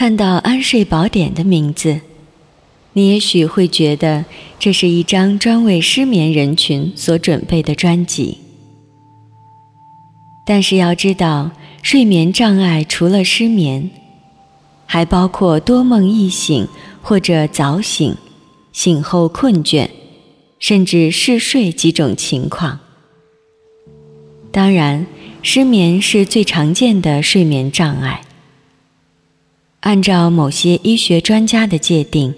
看到《安睡宝典》的名字，你也许会觉得这是一张专为失眠人群所准备的专辑。但是要知道，睡眠障碍除了失眠，还包括多梦易醒或者早醒、醒后困倦，甚至嗜睡几种情况。当然，失眠是最常见的睡眠障碍。按照某些医学专家的界定，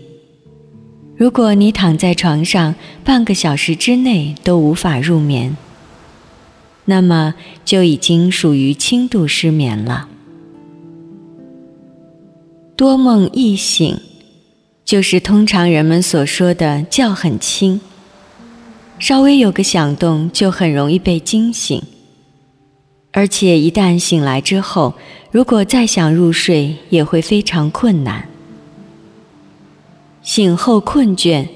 如果你躺在床上半个小时之内都无法入眠，那么就已经属于轻度失眠了。多梦易醒，就是通常人们所说的觉很轻，稍微有个响动就很容易被惊醒。而且一旦醒来之后，如果再想入睡，也会非常困难。醒后困倦，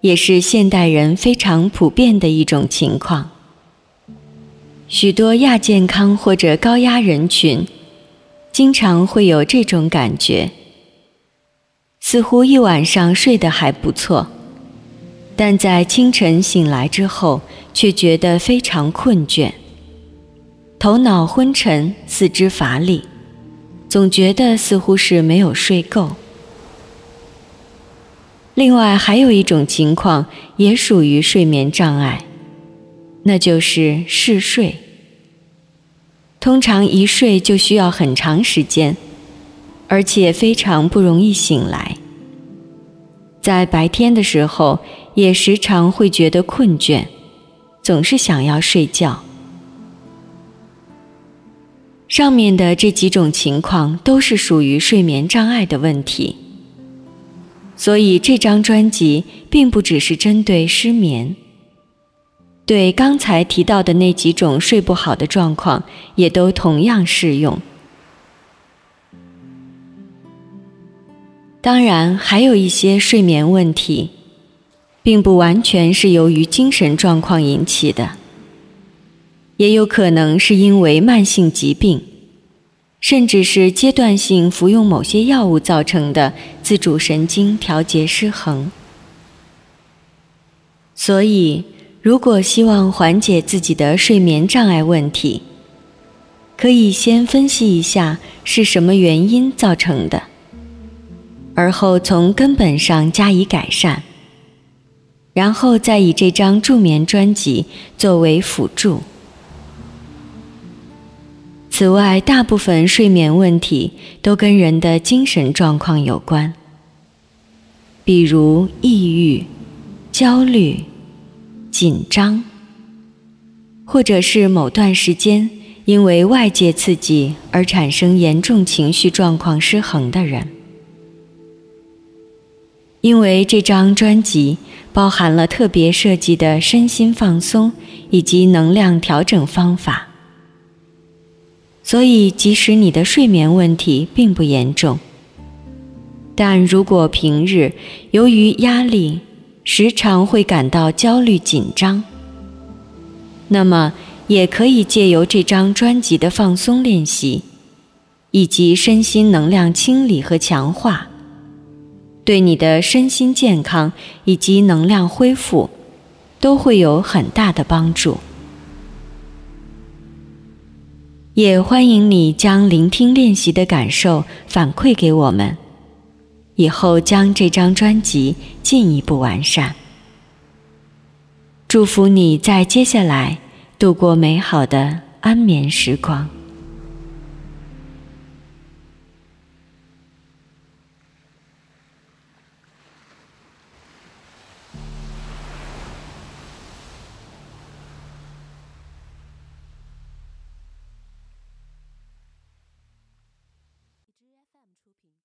也是现代人非常普遍的一种情况。许多亚健康或者高压人群，经常会有这种感觉：似乎一晚上睡得还不错，但在清晨醒来之后，却觉得非常困倦。头脑昏沉，四肢乏力，总觉得似乎是没有睡够。另外还有一种情况也属于睡眠障碍，那就是嗜睡。通常一睡就需要很长时间，而且非常不容易醒来。在白天的时候也时常会觉得困倦，总是想要睡觉。上面的这几种情况都是属于睡眠障碍的问题，所以这张专辑并不只是针对失眠，对刚才提到的那几种睡不好的状况也都同样适用。当然，还有一些睡眠问题，并不完全是由于精神状况引起的。也有可能是因为慢性疾病，甚至是阶段性服用某些药物造成的自主神经调节失衡。所以，如果希望缓解自己的睡眠障碍问题，可以先分析一下是什么原因造成的，而后从根本上加以改善，然后再以这张助眠专辑作为辅助。此外，大部分睡眠问题都跟人的精神状况有关，比如抑郁、焦虑、紧张，或者是某段时间因为外界刺激而产生严重情绪状况失衡的人。因为这张专辑包含了特别设计的身心放松以及能量调整方法。所以，即使你的睡眠问题并不严重，但如果平日由于压力时常会感到焦虑紧张，那么也可以借由这张专辑的放松练习，以及身心能量清理和强化，对你的身心健康以及能量恢复都会有很大的帮助。也欢迎你将聆听练习的感受反馈给我们，以后将这张专辑进一步完善。祝福你在接下来度过美好的安眠时光。FM 出品。